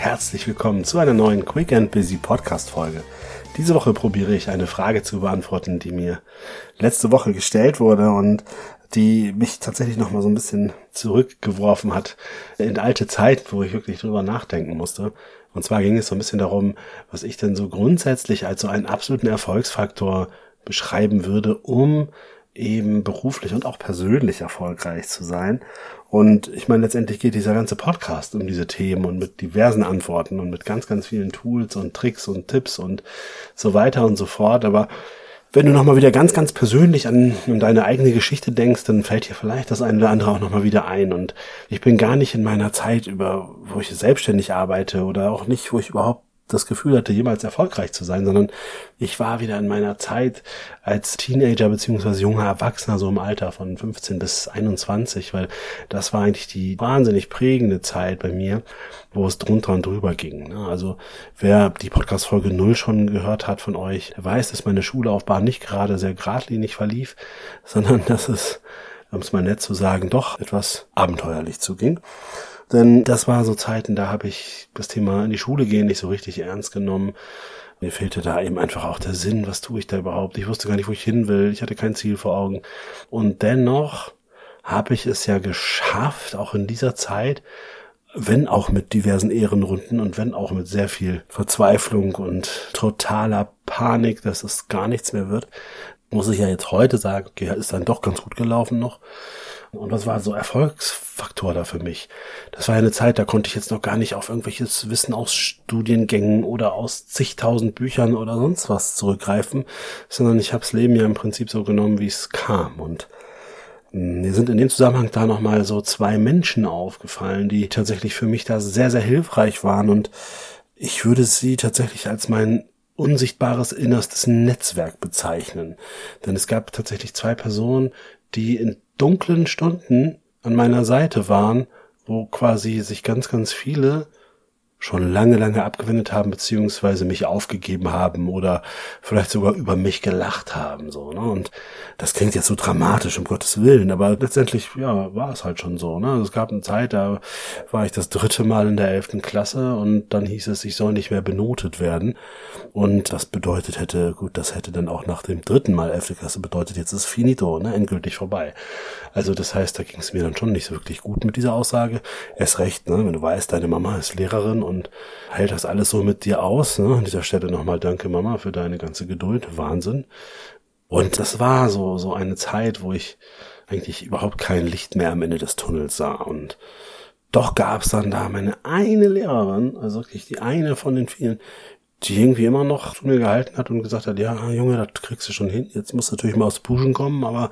herzlich willkommen zu einer neuen Quick and Busy Podcast Folge. Diese Woche probiere ich eine Frage zu beantworten, die mir letzte Woche gestellt wurde und die mich tatsächlich noch mal so ein bisschen zurückgeworfen hat in alte Zeit, wo ich wirklich drüber nachdenken musste. Und zwar ging es so ein bisschen darum, was ich denn so grundsätzlich als so einen absoluten Erfolgsfaktor beschreiben würde, um eben beruflich und auch persönlich erfolgreich zu sein. Und ich meine, letztendlich geht dieser ganze Podcast um diese Themen und mit diversen Antworten und mit ganz, ganz vielen Tools und Tricks und Tipps und so weiter und so fort. Aber wenn du nochmal wieder ganz, ganz persönlich an, an deine eigene Geschichte denkst, dann fällt dir vielleicht das eine oder andere auch nochmal wieder ein. Und ich bin gar nicht in meiner Zeit über, wo ich selbstständig arbeite oder auch nicht, wo ich überhaupt das Gefühl hatte, jemals erfolgreich zu sein, sondern ich war wieder in meiner Zeit als Teenager beziehungsweise junger Erwachsener, so im Alter von 15 bis 21, weil das war eigentlich die wahnsinnig prägende Zeit bei mir, wo es drunter und drüber ging. Ne? Also wer die Podcast-Folge null schon gehört hat von euch, der weiß, dass meine Schullaufbahn nicht gerade sehr geradlinig verlief, sondern dass es, um es mal nett zu sagen, doch etwas abenteuerlich zuging. Denn das war so Zeiten, da habe ich das Thema in die Schule gehen nicht so richtig ernst genommen. Mir fehlte da eben einfach auch der Sinn, was tue ich da überhaupt? Ich wusste gar nicht, wo ich hin will. Ich hatte kein Ziel vor Augen. Und dennoch habe ich es ja geschafft, auch in dieser Zeit, wenn auch mit diversen Ehrenrunden und wenn auch mit sehr viel Verzweiflung und totaler Panik, dass es gar nichts mehr wird, muss ich ja jetzt heute sagen, okay, ist dann doch ganz gut gelaufen noch. Und was war so Erfolgsfaktor da für mich? Das war eine Zeit, da konnte ich jetzt noch gar nicht auf irgendwelches Wissen aus Studiengängen oder aus zigtausend Büchern oder sonst was zurückgreifen, sondern ich habe das Leben ja im Prinzip so genommen, wie es kam. Und hm, mir sind in dem Zusammenhang da nochmal so zwei Menschen aufgefallen, die tatsächlich für mich da sehr, sehr hilfreich waren. Und ich würde sie tatsächlich als mein unsichtbares innerstes Netzwerk bezeichnen. Denn es gab tatsächlich zwei Personen, die in dunklen Stunden an meiner Seite waren, wo quasi sich ganz, ganz viele schon lange, lange abgewendet haben, beziehungsweise mich aufgegeben haben oder vielleicht sogar über mich gelacht haben, so, ne? Und das klingt jetzt so dramatisch, um Gottes Willen, aber letztendlich, ja, war es halt schon so, ne? Also es gab eine Zeit, da war ich das dritte Mal in der elften Klasse und dann hieß es, ich soll nicht mehr benotet werden. Und das bedeutet hätte, gut, das hätte dann auch nach dem dritten Mal elfte Klasse bedeutet, jetzt ist finito, ne? Endgültig vorbei. Also das heißt, da ging es mir dann schon nicht so wirklich gut mit dieser Aussage. Erst recht, ne? Wenn du weißt, deine Mama ist Lehrerin und hält das alles so mit dir aus. Ne? An dieser Stelle nochmal danke Mama für deine ganze Geduld. Wahnsinn. Und das war so, so eine Zeit, wo ich eigentlich überhaupt kein Licht mehr am Ende des Tunnels sah. Und doch gab es dann da meine eine Lehrerin, also wirklich die eine von den vielen, die irgendwie immer noch zu mir gehalten hat und gesagt hat, ja, Junge, das kriegst du schon hin. Jetzt musst du natürlich mal aus Puschen kommen, aber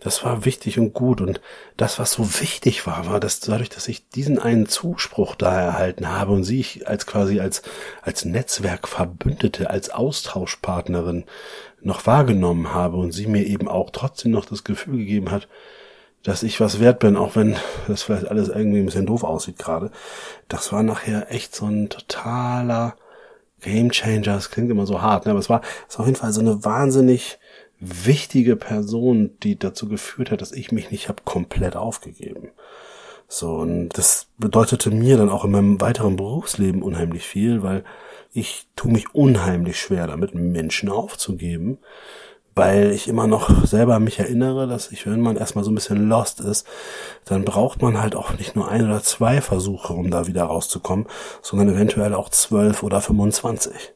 das war wichtig und gut. Und das, was so wichtig war, war, dass dadurch, dass ich diesen einen Zuspruch da erhalten habe und sie ich als quasi als, als Netzwerkverbündete, als Austauschpartnerin noch wahrgenommen habe und sie mir eben auch trotzdem noch das Gefühl gegeben hat, dass ich was wert bin, auch wenn das vielleicht alles irgendwie ein bisschen doof aussieht gerade. Das war nachher echt so ein totaler Game Changer, das klingt immer so hart, ne? aber es war, es auf jeden Fall so eine wahnsinnig wichtige Person, die dazu geführt hat, dass ich mich nicht habe komplett aufgegeben. So, und das bedeutete mir dann auch in meinem weiteren Berufsleben unheimlich viel, weil ich tue mich unheimlich schwer damit, Menschen aufzugeben weil ich immer noch selber mich erinnere, dass ich, wenn man erstmal so ein bisschen lost ist, dann braucht man halt auch nicht nur ein oder zwei Versuche, um da wieder rauszukommen, sondern eventuell auch zwölf oder 25.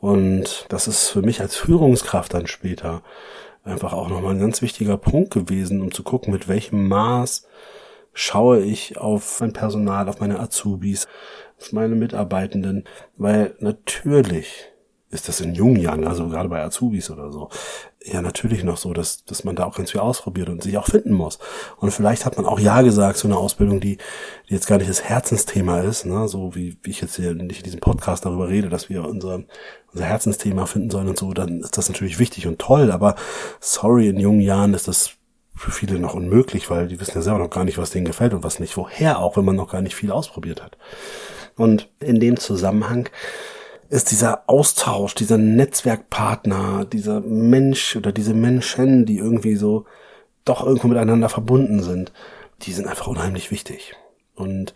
Und das ist für mich als Führungskraft dann später einfach auch nochmal ein ganz wichtiger Punkt gewesen, um zu gucken, mit welchem Maß schaue ich auf mein Personal, auf meine Azubis, auf meine Mitarbeitenden, weil natürlich ist das in jungen Jahren, also gerade bei Azubis oder so, ja natürlich noch so, dass, dass man da auch ganz viel ausprobiert und sich auch finden muss. Und vielleicht hat man auch Ja gesagt zu einer Ausbildung, die, die jetzt gar nicht das Herzensthema ist, ne? so wie, wie ich jetzt hier nicht in diesem Podcast darüber rede, dass wir unser, unser Herzensthema finden sollen und so, dann ist das natürlich wichtig und toll, aber sorry, in jungen Jahren ist das für viele noch unmöglich, weil die wissen ja selber noch gar nicht, was denen gefällt und was nicht. Woher auch, wenn man noch gar nicht viel ausprobiert hat. Und in dem Zusammenhang ist dieser Austausch, dieser Netzwerkpartner, dieser Mensch oder diese Menschen, die irgendwie so doch irgendwo miteinander verbunden sind, die sind einfach unheimlich wichtig. Und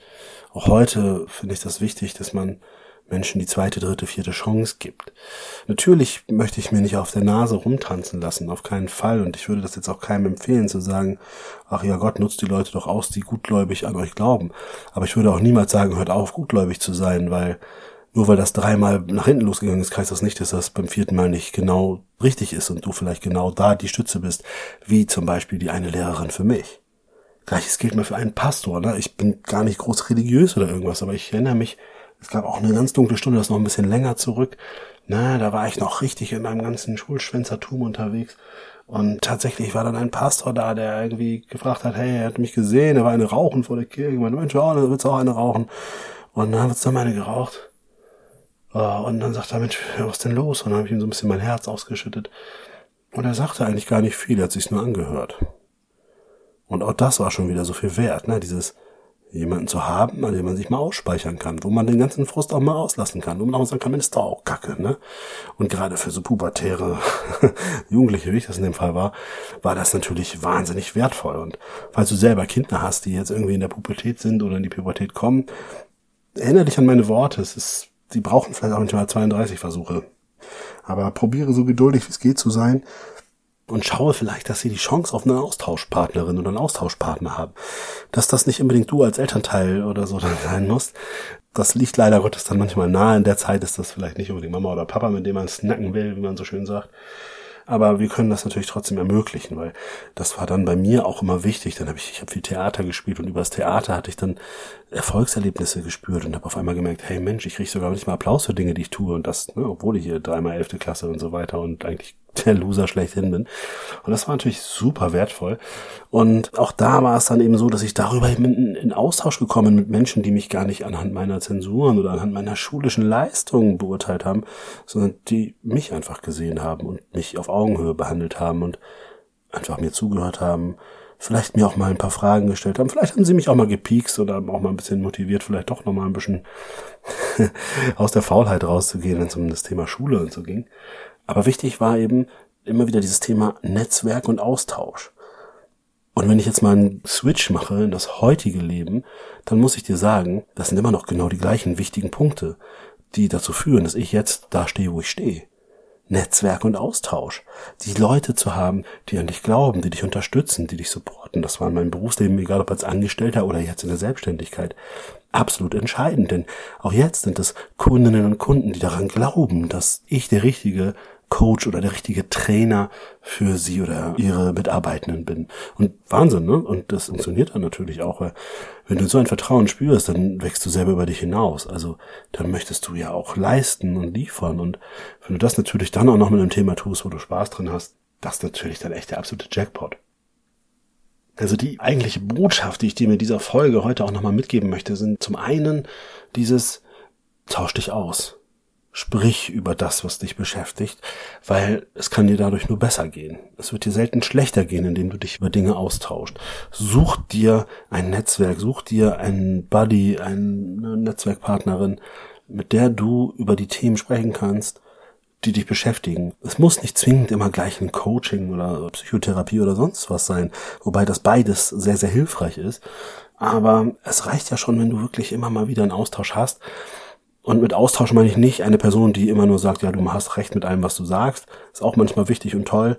auch heute finde ich das wichtig, dass man Menschen die zweite, dritte, vierte Chance gibt. Natürlich möchte ich mir nicht auf der Nase rumtanzen lassen, auf keinen Fall. Und ich würde das jetzt auch keinem empfehlen zu sagen, ach ja, Gott nutzt die Leute doch aus, die gutgläubig an euch glauben. Aber ich würde auch niemals sagen, hört auf, gutgläubig zu sein, weil nur weil das dreimal nach hinten losgegangen ist, heißt das nicht, dass das beim vierten Mal nicht genau richtig ist und du vielleicht genau da die Stütze bist, wie zum Beispiel die eine Lehrerin für mich. Gleiches gilt mal für einen Pastor. Ne? Ich bin gar nicht groß religiös oder irgendwas, aber ich erinnere mich, es gab auch eine ganz dunkle Stunde, das ist noch ein bisschen länger zurück. Na, da war ich noch richtig in meinem ganzen Schulschwänzertum unterwegs. Und tatsächlich war dann ein Pastor da, der irgendwie gefragt hat, hey, er hat mich gesehen, er war eine Rauchen vor der Kirche. Ich meinte, Mensch, oh, da wird's auch eine rauchen. Und dann wird's dann meine geraucht. Und dann sagt er, Mensch, was denn los? Und dann habe ich ihm so ein bisschen mein Herz ausgeschüttet. Und er sagte eigentlich gar nicht viel, er hat sich's nur angehört. Und auch das war schon wieder so viel wert, ne? Dieses, jemanden zu haben, an dem man sich mal ausspeichern kann, wo man den ganzen Frust auch mal auslassen kann, wo man auch sagen kann, Mensch, ist doch auch Kacke, ne? Und gerade für so pubertäre Jugendliche, wie ich das in dem Fall war, war das natürlich wahnsinnig wertvoll. Und falls du selber Kinder hast, die jetzt irgendwie in der Pubertät sind oder in die Pubertät kommen, erinnere dich an meine Worte. Es ist, die brauchen vielleicht auch nicht mal 32 Versuche. Aber probiere so geduldig wie es geht zu sein, und schaue vielleicht, dass sie die Chance auf eine Austauschpartnerin oder einen Austauschpartner haben. Dass das nicht unbedingt du als Elternteil oder so dann sein musst. Das liegt leider Gottes dann manchmal nahe. In der Zeit ist das vielleicht nicht unbedingt Mama oder Papa, mit dem man snacken will, wie man so schön sagt. Aber wir können das natürlich trotzdem ermöglichen, weil das war dann bei mir auch immer wichtig. Dann habe ich, ich habe viel Theater gespielt und übers Theater hatte ich dann Erfolgserlebnisse gespürt und habe auf einmal gemerkt, hey Mensch, ich kriege sogar nicht mal Applaus für Dinge, die ich tue und das, ne, obwohl ich hier dreimal elfte Klasse und so weiter und eigentlich der Loser schlechthin bin. Und das war natürlich super wertvoll. Und auch da war es dann eben so, dass ich darüber in, in Austausch gekommen mit Menschen, die mich gar nicht anhand meiner Zensuren oder anhand meiner schulischen Leistungen beurteilt haben, sondern die mich einfach gesehen haben und mich auf Augenhöhe behandelt haben und einfach mir zugehört haben, vielleicht mir auch mal ein paar Fragen gestellt haben. Vielleicht haben sie mich auch mal gepiekst oder auch mal ein bisschen motiviert, vielleicht doch noch mal ein bisschen aus der Faulheit rauszugehen, wenn es um das Thema Schule und so ging. Aber wichtig war eben immer wieder dieses Thema Netzwerk und Austausch. Und wenn ich jetzt mal einen Switch mache in das heutige Leben, dann muss ich dir sagen, das sind immer noch genau die gleichen wichtigen Punkte, die dazu führen, dass ich jetzt da stehe, wo ich stehe. Netzwerk und Austausch. Die Leute zu haben, die an dich glauben, die dich unterstützen, die dich supporten. Das war in meinem Berufsleben, egal ob als Angestellter oder jetzt in der Selbstständigkeit, absolut entscheidend. Denn auch jetzt sind es Kundinnen und Kunden, die daran glauben, dass ich der richtige Coach oder der richtige Trainer für sie oder ihre Mitarbeitenden bin. Und Wahnsinn, ne? Und das funktioniert dann natürlich auch, weil wenn du so ein Vertrauen spürst, dann wächst du selber über dich hinaus. Also dann möchtest du ja auch leisten und liefern. Und wenn du das natürlich dann auch noch mit einem Thema tust, wo du Spaß drin hast, das ist natürlich dann echt der absolute Jackpot. Also die eigentliche Botschaft, die ich dir mit dieser Folge heute auch nochmal mitgeben möchte, sind zum einen dieses Tausch dich aus. Sprich über das, was dich beschäftigt, weil es kann dir dadurch nur besser gehen. Es wird dir selten schlechter gehen, indem du dich über Dinge austauscht. Such dir ein Netzwerk, such dir einen Buddy, eine Netzwerkpartnerin, mit der du über die Themen sprechen kannst, die dich beschäftigen. Es muss nicht zwingend immer gleich ein Coaching oder Psychotherapie oder sonst was sein, wobei das beides sehr, sehr hilfreich ist. Aber es reicht ja schon, wenn du wirklich immer mal wieder einen Austausch hast und mit Austausch meine ich nicht eine Person, die immer nur sagt, ja, du hast recht mit allem, was du sagst. Ist auch manchmal wichtig und toll.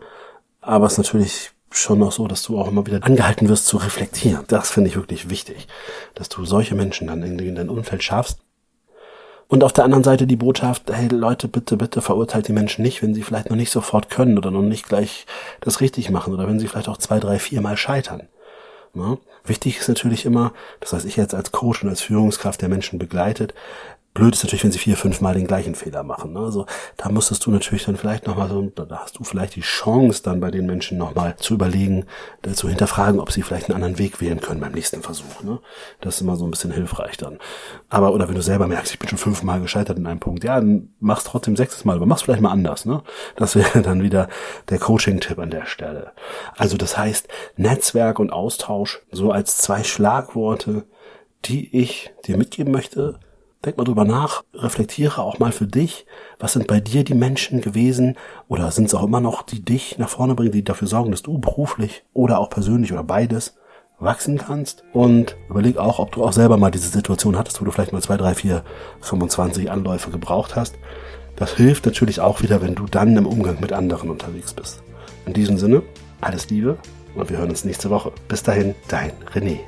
Aber es ist natürlich schon noch so, dass du auch immer wieder angehalten wirst zu reflektieren. Das finde ich wirklich wichtig, dass du solche Menschen dann in dein Umfeld schaffst. Und auf der anderen Seite die Botschaft, hey Leute, bitte, bitte verurteilt die Menschen nicht, wenn sie vielleicht noch nicht sofort können oder noch nicht gleich das richtig machen oder wenn sie vielleicht auch zwei, drei, vier Mal scheitern. Ja? Wichtig ist natürlich immer, das heißt ich jetzt als Coach und als Führungskraft der Menschen begleitet, Blöd ist natürlich, wenn sie vier, fünf Mal den gleichen Fehler machen. Ne? Also da musstest du natürlich dann vielleicht nochmal so, da hast du vielleicht die Chance dann bei den Menschen nochmal zu überlegen, äh, zu hinterfragen, ob sie vielleicht einen anderen Weg wählen können beim nächsten Versuch. Ne? Das ist immer so ein bisschen hilfreich dann. Aber, oder wenn du selber merkst, ich bin schon fünfmal gescheitert in einem Punkt, ja, dann machst trotzdem sechstes Mal, aber mach's vielleicht mal anders. Ne? Das wäre dann wieder der Coaching-Tipp an der Stelle. Also das heißt, Netzwerk und Austausch so als zwei Schlagworte, die ich dir mitgeben möchte, Denk mal drüber nach, reflektiere auch mal für dich, was sind bei dir die Menschen gewesen oder sind es auch immer noch, die dich nach vorne bringen, die dafür sorgen, dass du beruflich oder auch persönlich oder beides wachsen kannst und überleg auch, ob du auch selber mal diese Situation hattest, wo du vielleicht mal zwei, drei, vier, 25 Anläufe gebraucht hast. Das hilft natürlich auch wieder, wenn du dann im Umgang mit anderen unterwegs bist. In diesem Sinne, alles Liebe und wir hören uns nächste Woche. Bis dahin, dein René.